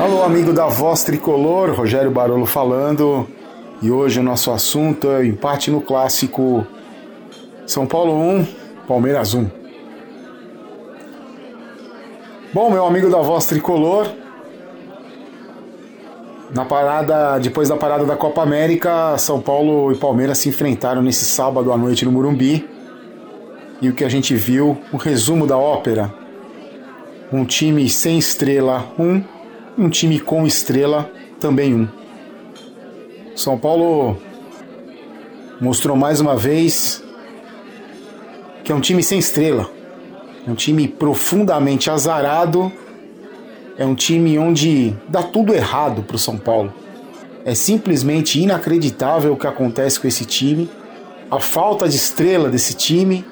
Alô, amigo da Voz Tricolor, Rogério Barolo falando. E hoje o nosso assunto é o empate no clássico São Paulo 1, Palmeiras 1. Bom, meu amigo da Voz Tricolor, na parada, depois da parada da Copa América, São Paulo e Palmeiras se enfrentaram nesse sábado à noite no Murumbi. E o que a gente viu, um resumo da ópera. Um time sem estrela, um, um time com estrela, também um. São Paulo mostrou mais uma vez que é um time sem estrela. É um time profundamente azarado é um time onde dá tudo errado para o São Paulo. É simplesmente inacreditável o que acontece com esse time, a falta de estrela desse time,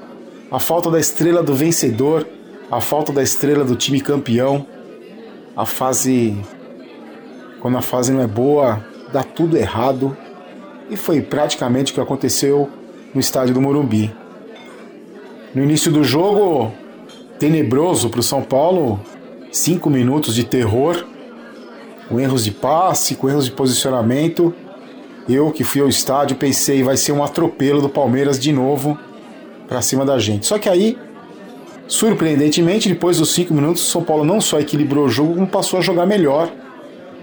a falta da estrela do vencedor, a falta da estrela do time campeão. A fase. Quando a fase não é boa, dá tudo errado. E foi praticamente o que aconteceu no estádio do Morumbi. No início do jogo, tenebroso para o São Paulo, cinco minutos de terror, com erros de passe, com erros de posicionamento. Eu que fui ao estádio pensei vai ser um atropelo do Palmeiras de novo para cima da gente. Só que aí, surpreendentemente, depois dos cinco minutos, o São Paulo não só equilibrou o jogo, como passou a jogar melhor,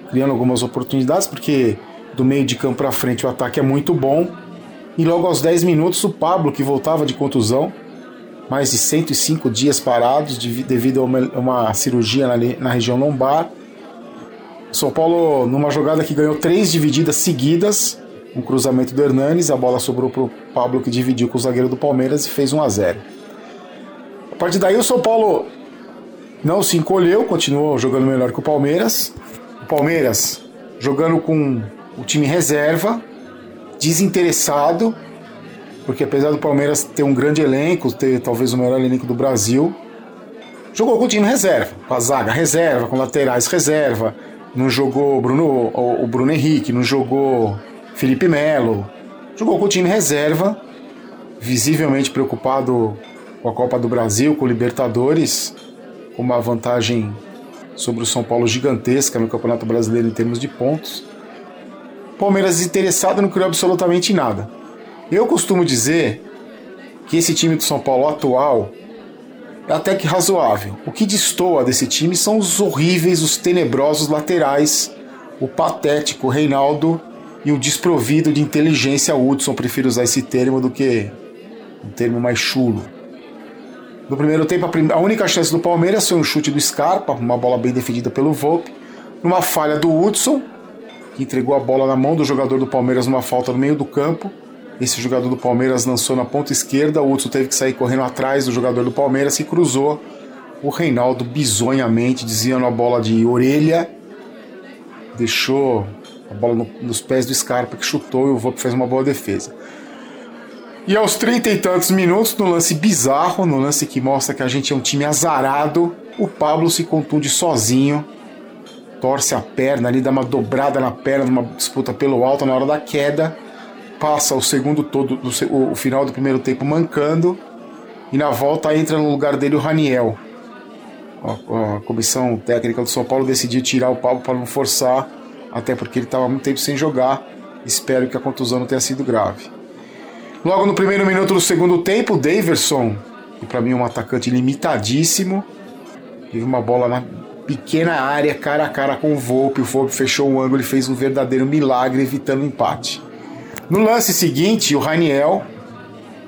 criando algumas oportunidades, porque do meio de campo para frente o ataque é muito bom. E logo aos 10 minutos, o Pablo, que voltava de contusão, mais de 105 dias parados devido a uma, uma cirurgia na, na, região lombar. São Paulo, numa jogada que ganhou três divididas seguidas, um cruzamento do Hernanes, a bola sobrou para o Pablo que dividiu com o zagueiro do Palmeiras e fez 1 a 0. A partir daí o São Paulo não se encolheu, continuou jogando melhor que o Palmeiras. O Palmeiras jogando com o time reserva, desinteressado, porque apesar do Palmeiras ter um grande elenco, ter talvez o melhor elenco do Brasil, jogou com o time reserva, com a zaga reserva, com laterais reserva, não jogou Bruno, o Bruno Henrique, não jogou Felipe Melo, jogou com o time reserva, visivelmente preocupado com a Copa do Brasil, com o Libertadores, com uma vantagem sobre o São Paulo gigantesca no Campeonato Brasileiro em termos de pontos. Palmeiras interessado não criou absolutamente nada. Eu costumo dizer que esse time do São Paulo atual é até que razoável. O que destoa desse time são os horríveis, os tenebrosos laterais, o patético Reinaldo e o desprovido de inteligência Hudson. Prefiro usar esse termo do que um termo mais chulo. No primeiro tempo, a única chance do Palmeiras foi um chute do Scarpa, uma bola bem defendida pelo Volpe, numa falha do Hudson, que entregou a bola na mão do jogador do Palmeiras numa falta no meio do campo. Esse jogador do Palmeiras lançou na ponta esquerda, o Hudson teve que sair correndo atrás do jogador do Palmeiras que cruzou. O Reinaldo bizonhamente desviando a bola de orelha, deixou a bola no, nos pés do Scarpa que chutou e o Volpe fez uma boa defesa. E aos trinta e tantos minutos, no lance bizarro, no lance que mostra que a gente é um time azarado, o Pablo se contunde sozinho, torce a perna ali, dá uma dobrada na perna numa disputa pelo alto na hora da queda passa o segundo todo, o, o final do primeiro tempo mancando e na volta entra no lugar dele o Raniel. A, a comissão técnica do São Paulo decidiu tirar o Pablo para não forçar, até porque ele estava muito tempo sem jogar. Espero que a contusão não tenha sido grave. Logo no primeiro minuto do segundo tempo, Daverson, que para mim é um atacante limitadíssimo, teve uma bola na pequena área, cara a cara com o Volpe. O Volpe fechou o ângulo e fez um verdadeiro milagre, evitando o empate. No lance seguinte, o Raniel,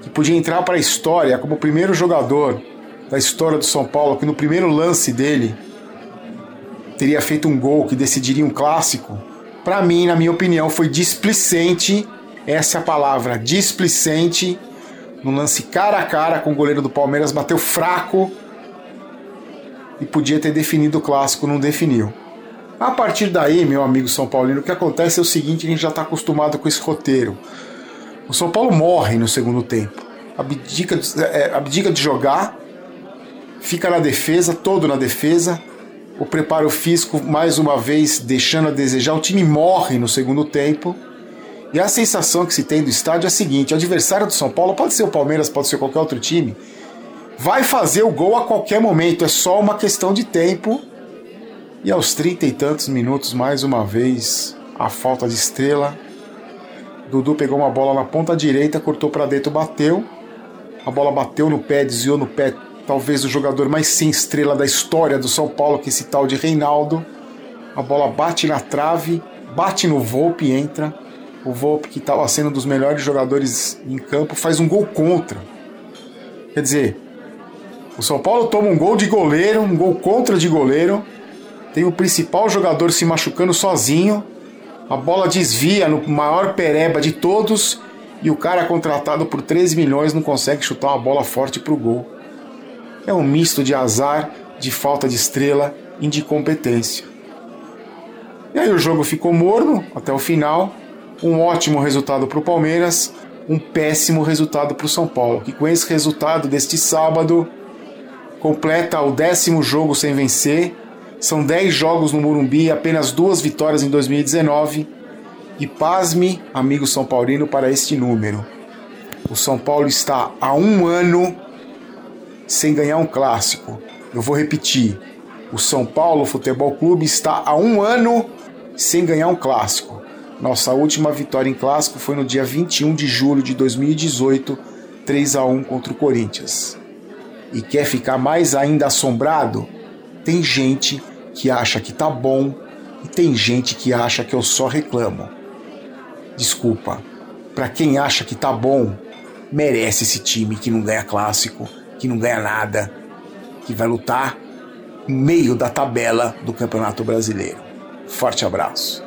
que podia entrar para a história como o primeiro jogador da história do São Paulo, que no primeiro lance dele teria feito um gol que decidiria um clássico, para mim, na minha opinião, foi displicente, essa é palavra, displicente, no lance cara a cara com o goleiro do Palmeiras, bateu fraco e podia ter definido o clássico, não definiu. A partir daí, meu amigo São Paulino, o que acontece é o seguinte: a gente já está acostumado com esse roteiro. O São Paulo morre no segundo tempo, abdica de, é, abdica de jogar, fica na defesa, todo na defesa. O preparo físico, mais uma vez, deixando a desejar. O time morre no segundo tempo. E a sensação que se tem do estádio é a seguinte: o adversário do São Paulo pode ser o Palmeiras, pode ser qualquer outro time, vai fazer o gol a qualquer momento. É só uma questão de tempo E aos trinta e tantos minutos, mais uma vez, a falta de estrela. Dudu pegou uma bola na ponta direita, cortou para dentro, bateu. A bola bateu no pé, desviou no pé, talvez o jogador mais sem estrela da história do São Paulo, que é esse tal de Reinaldo. A bola bate na trave, bate no Volpe e entra. O Volpe, que estava sendo um dos melhores jogadores em campo, faz um gol contra. Quer dizer, o São Paulo toma um gol de goleiro, um gol contra de goleiro. Tem o principal jogador se machucando sozinho. A bola desvia no maior pereba de todos. E o cara contratado por 13 milhões não consegue chutar uma bola forte para o gol. É um misto de azar, de falta de estrela e de competência. E aí o jogo ficou morno até o final. Um ótimo resultado para o Palmeiras, um péssimo resultado para o São Paulo, que com esse resultado deste sábado completa o décimo jogo sem vencer. São dez jogos no Murumbi e apenas duas vitórias em 2019. E pasme, amigo São Paulino, para este número. O São Paulo está há um ano sem ganhar um clássico. Eu vou repetir. O São Paulo Futebol Clube está há um ano sem ganhar um clássico. Nossa última vitória em clássico foi no dia 21 de julho de 2018, 3 a 1 contra o Corinthians. E quer ficar mais ainda assombrado? Tem gente que acha que tá bom e tem gente que acha que eu só reclamo. Desculpa, para quem acha que tá bom, merece esse time que não ganha clássico, que não ganha nada, que vai lutar no meio da tabela do Campeonato Brasileiro. Forte abraço.